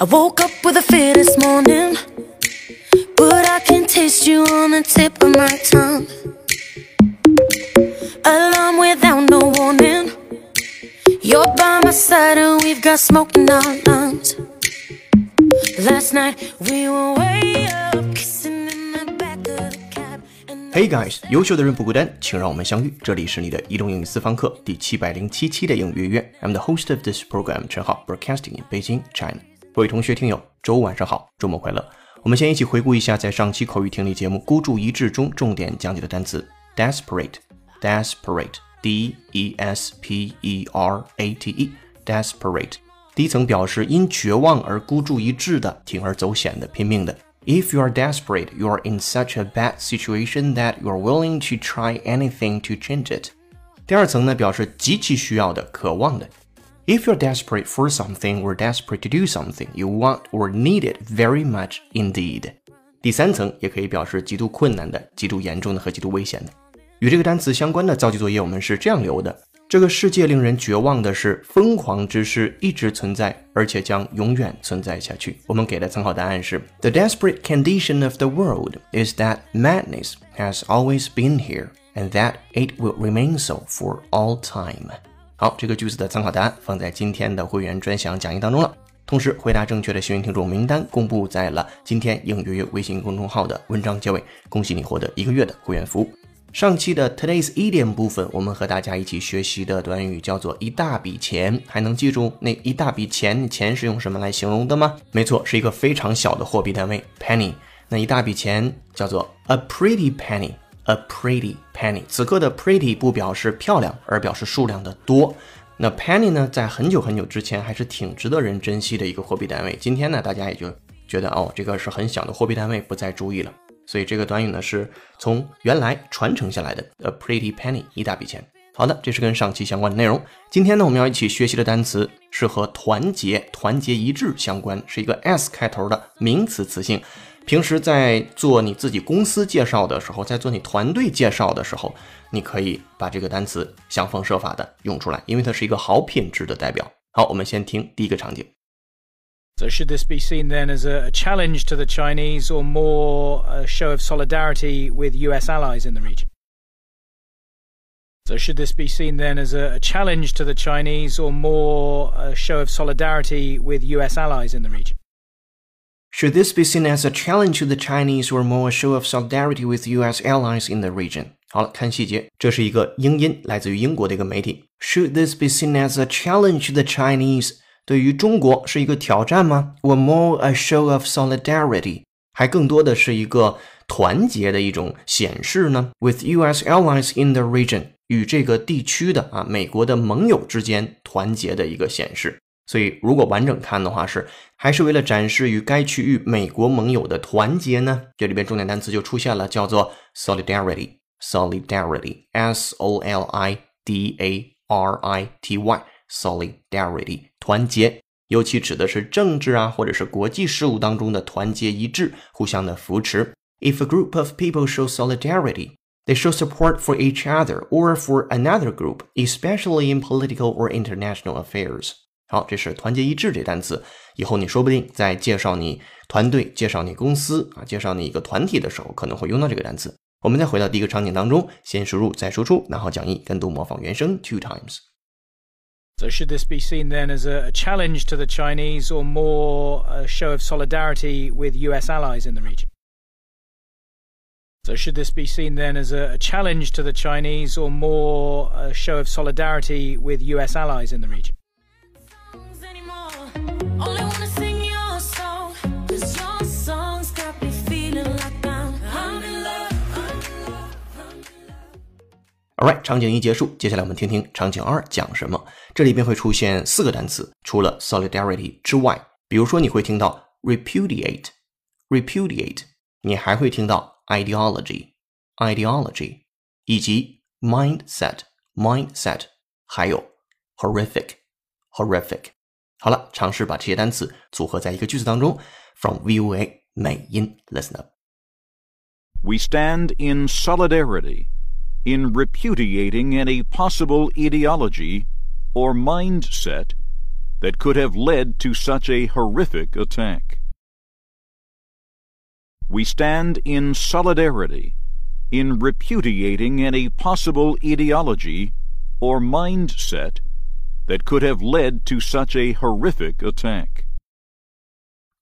I woke up with a fear this morning, but I can taste you on the tip of my tongue. Alarm without no warning. You're by my side and we've got smoke in our lungs. Last night we were way up, kissing in the back of the cab. And Hey guys，优秀的人不孤单，请让我们相遇。这里是你的移动英语私房课第七百零七期的英语约约。I'm the host of this program，陈浩，broadcasting in Beijing, China。 各位同学听友，周五晚上好，周末快乐。我们先一起回顾一下在上期口语听力节目《孤注一掷》中重点讲解的单词：desperate，desperate，d e s p e r a t e，desperate。第一层表示因绝望而孤注一掷的、铤而走险的、拼命的。If you are desperate, you are in such a bad situation that you are willing to try anything to change it. 第二层呢，表示极其需要的、渴望的。If you're desperate for something or desperate to do something, you want or need it very much indeed. 第三层也可以表示极度困难的、极度严重的和极度危险的。与这个单词相关的造句作业，我们是这样留的：这个世界令人绝望的是，疯狂之事一直存在，而且将永远存在下去。我们给的参考答案是：The desperate condition of the world is that madness has always been here, and that it will remain so for all time. 好，这个句子的参考答案放在今天的会员专享讲义当中了。同时，回答正确的幸运听众名单公布在了今天应约约微信公众号的文章结尾。恭喜你获得一个月的会员服务。上期的 Today's Idiom 部分，我们和大家一起学习的短语叫做一大笔钱，还能记住那一大笔钱？钱是用什么来形容的吗？没错，是一个非常小的货币单位 penny。那一大笔钱叫做 a pretty penny。A pretty penny，此刻的 pretty 不表示漂亮，而表示数量的多。那 penny 呢，在很久很久之前还是挺值得人珍惜的一个货币单位。今天呢，大家也就觉得哦，这个是很小的货币单位，不再注意了。所以这个短语呢，是从原来传承下来的。A pretty penny，一大笔钱。好的，这是跟上期相关的内容。今天呢，我们要一起学习的单词是和团结、团结一致相关，是一个 s 开头的名词词性。平时在做你自己公司介绍的时候，在做你团队介绍的时候，你可以把这个单词想方设法的用出来，因为它是一个好品质的代表。好，我们先听第一个场景。 So, should this be seen then as a, a challenge to the Chinese or more a show of solidarity with US allies in the region? So, should this be seen then as a, a challenge to the Chinese or more a show of solidarity with US allies in the region? Should this be seen as a challenge to the Chinese or more a show of solidarity with U.S. allies in the region？好了，看细节，这是一个英音，来自于英国的一个媒体。Should this be seen as a challenge to the Chinese？对于中国是一个挑战吗？Or more a show of solidarity？还更多的是一个团结的一种显示呢？With U.S. allies in the region，与这个地区的啊美国的盟友之间团结的一个显示。 所以，如果完整看的话，是还是为了展示与该区域美国盟友的团结呢？这里边重点单词就出现了，叫做 solidarity。solidarity，s o l i d a r i t y，solidarity，团结，尤其指的是政治啊，或者是国际事务当中的团结一致，互相的扶持。If a group of people show solidarity, they show support for each other or for another group, especially in political or international affairs. 好，这是团结一致这单词。以后你说不定在介绍你团队、介绍你公司啊、介绍你一个团体的时候，可能会用到这个单词。我们再回到第一个场景当中，先输入再输出，拿好讲义，跟读模仿原声 two times。 So, should this be seen then as a, a challenge to the Chinese or more a show of solidarity with US allies in the region? So, should this be seen then as a, a challenge to the Chinese or more a show of solidarity with US allies in the region? All right，场景一结束，接下来我们听听场景二讲什么。这里边会出现四个单词，除了 solidarity 之外，比如说你会听到 repudiate，repudiate，你还会听到 ideology，ideology，以及 mindset，mindset，还有 horrific，horrific。好了，尝试把这些单词组合在一个句子当中。From VOA 美音，listen up。 We stand in solidarity in repudiating any possible ideology or mindset that could have led to such a horrific attack. We stand in solidarity in repudiating any possible ideology or mindset that could have led to such a horrific attack.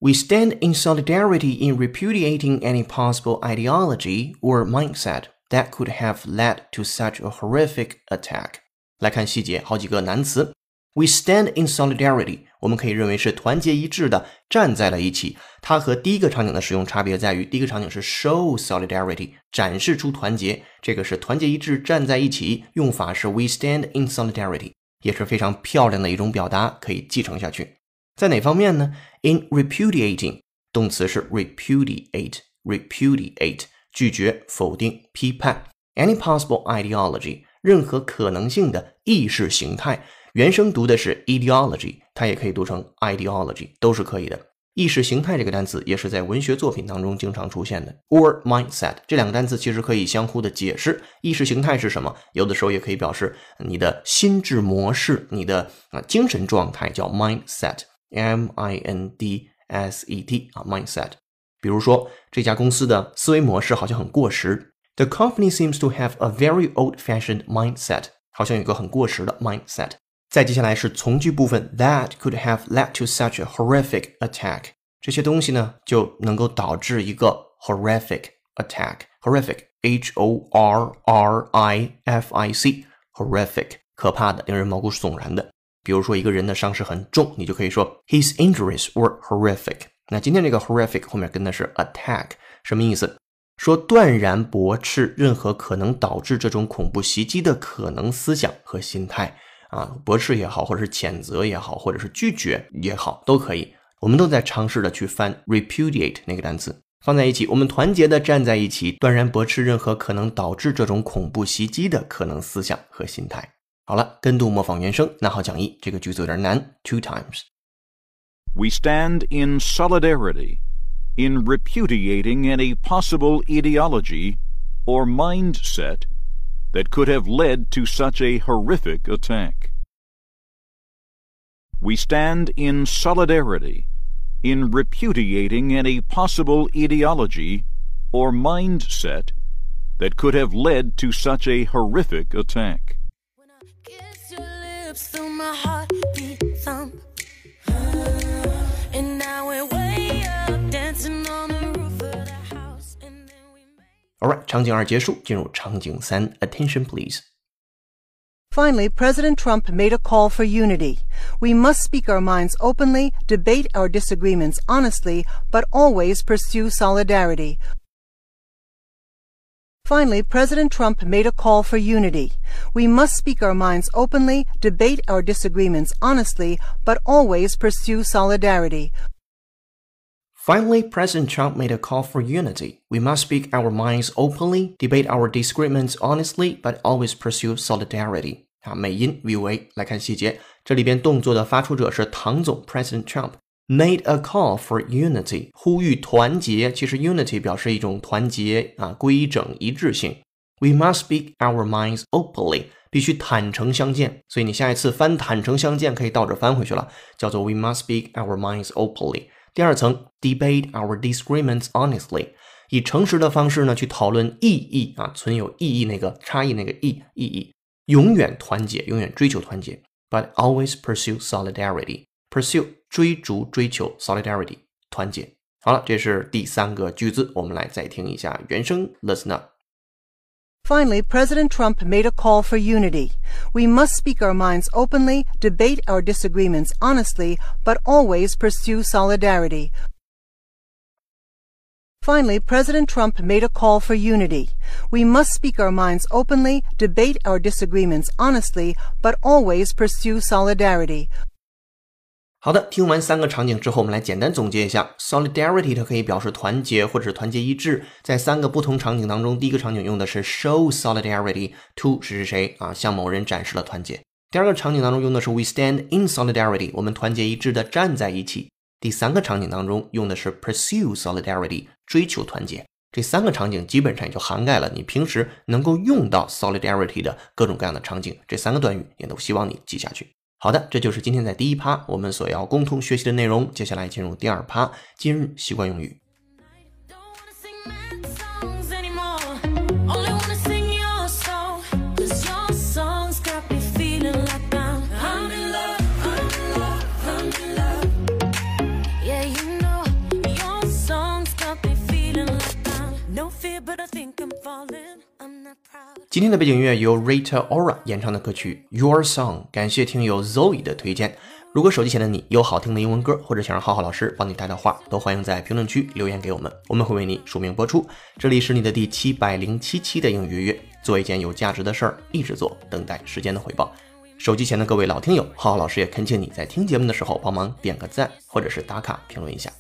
We stand in solidarity in repudiating any possible ideology or mindset that could have led to such a horrific attack. 来看细节，好几个难词。We stand in solidarity，我们可以认为是团结一致的站在了一起。它和第一个场景的使用差别在于，第一个场景是 show solidarity，展示出团结，这个是团结一致站在一起，用法是 we stand in solidarity， 也是非常漂亮的一种表达，可以继承下去。在哪方面呢？In repudiating，动词是 repudiate，repudiate，拒绝、否定、批判 any possible ideology，任何可能性的意识形态。原声读的是 ideology，它也可以读成 ideology，都是可以的。意识形态这个单词也是在文学作品当中经常出现的。or mindset 这两个单词其实可以相互的解释。意识形态是什么？有的时候也可以表示你的心智模式，你的啊精神状态叫 mindset，m i n d s e t 啊 mindset。比如说这家公司的思维模式好像很过时。The company seems to have a very old-fashioned mindset，好像有个很过时的 mindset。再接下来是从句部分，That could have led to such a horrific attack。这些东西呢就能够导致一个 horrific attack。horrific，h o r r i f i c，horrific，可怕的，令人毛骨悚然的。比如说一个人的伤势很重，你就可以说 His injuries were horrific。那今天这个 horrific 后面跟的是 attack，什么意思？说断然驳斥任何可能导致这种恐怖袭击的可能思想和心态。啊，驳斥也好，或者是谴责也好，或者是拒绝也好，都可以。我们都在尝试的去翻 repudiate 那个单词，放在一起，我们团结的站在一起，断然驳斥任何可能导致这种恐怖袭击的可能思想和心态。好了，跟读模仿原声，那好讲义。这个句子有点难，two times。We stand in solidarity in repudiating any possible ideology or mindset that could have led to such a horrific attack. We stand in solidarity in repudiating any possible ideology or mindset that could have led to such a horrific attack. when i kiss your lips so my heart Alright，场景二结束，进入场景三，Attention please。Finally, President Trump made a call for unity. We must speak our minds openly, debate our disagreements honestly, but always pursue solidarity. Finally, President Trump made a call for unity. We must speak our minds openly, debate our disagreements honestly, but always pursue solidarity. Finally, President Trump made a call for unity. We must speak our minds openly, debate our disagreements honestly, but always pursue solidarity. 啊，美音 VUA 来看细节，这里边动作的发出者是唐总 President Trump made a call for unity，呼吁团结。其实 unity 表示一种团结啊，规整一致性。We must speak our minds openly，必须坦诚相见。所以你下一次翻坦诚相见可以倒着翻回去了，叫做 We must speak our minds openly。第二层 ，debate our disagreements honestly，以诚实的方式呢去讨论异议啊，存有异议那个差异那个异异议，永远团结，永远追求团结，but always pursue solidarity。pursue 追逐追求 solidarity 团结。好了，这是第三个句子，我们来再听一下原声，listen up。Finally, President Trump made a call for unity. We must speak our minds openly, debate our disagreements honestly, but always pursue solidarity. Finally, President Trump made a call for unity. We must speak our minds openly, debate our disagreements honestly, but always pursue solidarity. 好的，听完三个场景之后，我们来简单总结一下。Solidarity 它可以表示团结或者是团结一致。在三个不同场景当中，第一个场景用的是 show solidarity，to 谁谁谁啊？向某人展示了团结。第二个场景当中用的是 we stand in solidarity，我们团结一致的站在一起。第三个场景当中用的是 pursue solidarity，追求团结。这三个场景基本上也就涵盖了你平时能够用到 solidarity 的各种各样的场景。这三个短语也都希望你记下去。好的，这就是今天在第一趴我们所要共同学习的内容。接下来进入第二趴，今日习惯用语。今天的背景音乐由 Rita Ora 演唱的歌曲 Your Song，感谢听友 Zoe 的推荐。如果手机前的你有好听的英文歌，或者想让浩浩老师帮你带的话，都欢迎在评论区留言给我们，我们会为你署名播出。这里是你的第七百零七期的英语约约，做一件有价值的事儿，一直做，等待时间的回报。手机前的各位老听友，浩浩老师也恳请你在听节目的时候帮忙点个赞，或者是打卡评论一下。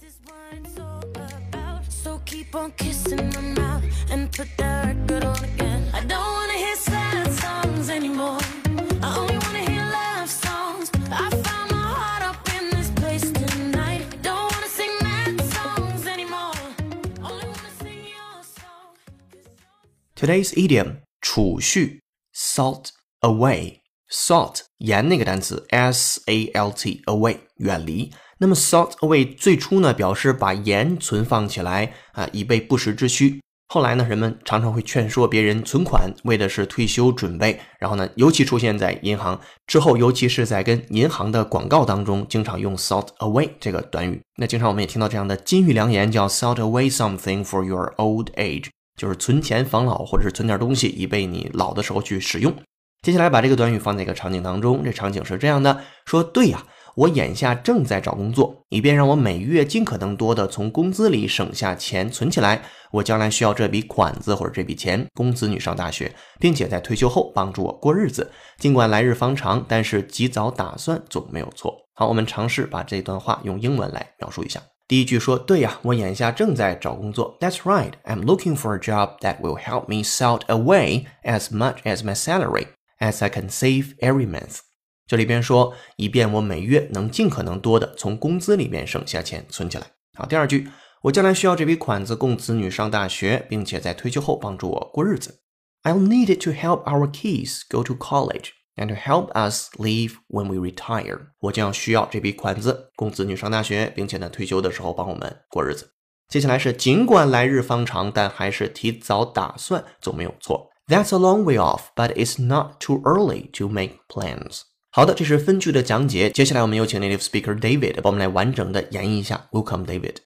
Today's idiom 储蓄 salt away salt 盐那个单词 s a l t away 远离。那么 salt away 最初呢表示把盐存放起来啊，以备不时之需。后来呢，人们常常会劝说别人存款，为的是退休准备。然后呢，尤其出现在银行之后，尤其是在跟银行的广告当中，经常用 salt away 这个短语。那经常我们也听到这样的金玉良言，叫 salt away something for your old age。就是存钱防老，或者是存点东西，以备你老的时候去使用。接下来把这个短语放在一个场景当中，这场景是这样的：说，对呀，我眼下正在找工作，以便让我每月尽可能多的从工资里省下钱存起来。我将来需要这笔款子或者这笔钱供子女上大学，并且在退休后帮助我过日子。尽管来日方长，但是及早打算总没有错。好，我们尝试把这段话用英文来描述一下。第一句说：“对呀，我眼下正在找工作。” That's right. I'm looking for a job that will help me salt away as much as my salary as I can save every month. 这里边说，以便我每月能尽可能多的从工资里面省下钱存起来。好，第二句，我将来需要这笔款子供子女上大学，并且在退休后帮助我过日子。I'll need it to help our kids go to college. And to help us live when we retire，我将需要这笔款子供子女上大学，并且呢退休的时候帮我们过日子。接下来是尽管来日方长，但还是提早打算总没有错。That's a long way off, but it's not too early to make plans。好的，这是分句的讲解。接下来我们有请 native speaker David 帮我们来完整的演绎一下。Welcome, David.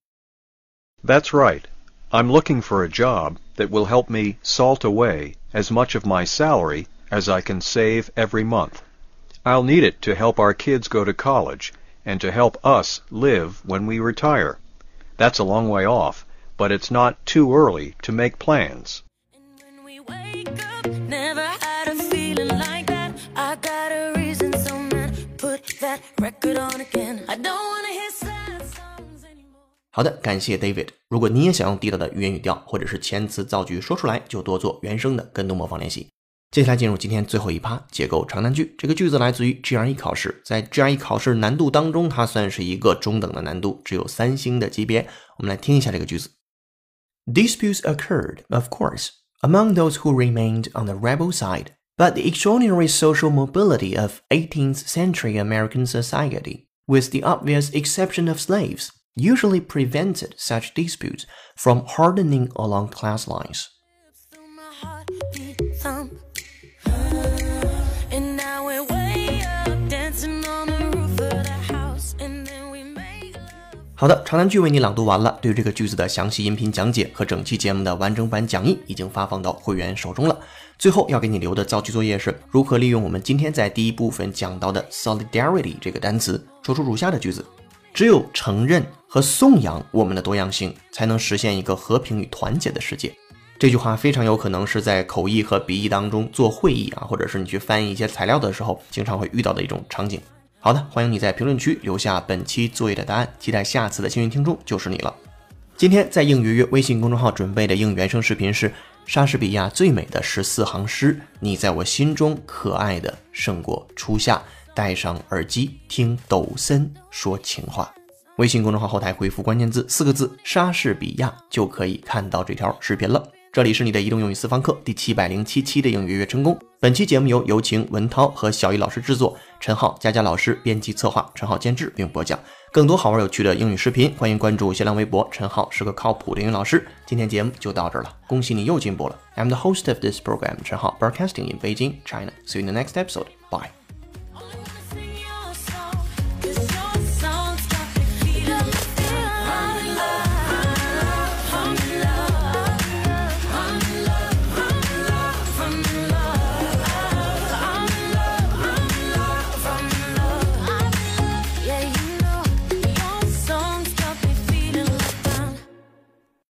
That's right. I'm looking for a job that will help me salt away as much of my salary as I can save every month. I'll need it to help our kids go to college and to help us live when we retire. That's a long way off, but it's not too early to make plans. record on again. I don't wanna hear sad songs anymore. 好的，感谢 David。如果你也想用地道的语言语调或者是前词造句说出来，就多做原声的跟读模仿练习。 接下来进入今天最后一趴，结构长难句。这个句子来自于 GRE 考试，在 GRE 考试难度当中，它算是一个中等的难度，只有三星的级别。我们来听一下这个句子：Disputes occurred, of course, among those who remained on the rebel side, but the extraordinary social mobility of 18th century American society, with the obvious exception of slaves, usually prevented such disputes from hardening along class lines. 好的，长难句为你朗读完了。对于这个句子的详细音频讲解和整期节目的完整版讲义已经发放到会员手中了。最后要给你留的造句作业是如何利用我们今天在第一部分讲到的 solidarity 这个单词，说出如下的句子：只有承认和颂扬我们的多样性，才能实现一个和平与团结的世界。这句话非常有可能是在口译和笔译当中做会议啊，或者是你去翻译一些材料的时候，经常会遇到的一种场景。好的，欢迎你在评论区留下本期作业的答案，期待下次的幸运听众就是你了。今天在应约约微信公众号准备的应原声视频是莎士比亚最美的十四行诗，你在我心中可爱的胜过初夏。戴上耳机听抖森说情话。微信公众号后台回复关键字四个字莎士比亚就可以看到这条视频了。这里是你的移动英语私房课第七百零七期的应约约成功。本期节目由有请文涛和小易老师制作。陈浩，佳佳老师编辑策划，陈浩监制并播讲。更多好玩有趣的英语视频，欢迎关注新浪微博“陈浩是个靠谱的英语老师”。今天节目就到这儿了，恭喜你又进步了。I'm the host of this program, 陈浩 broadcasting in Beijing, China. See you in the next episode. Bye.